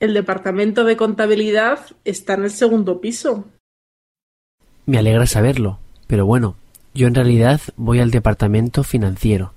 El departamento de contabilidad está en el segundo piso. Me alegra saberlo, pero bueno, yo en realidad voy al departamento financiero.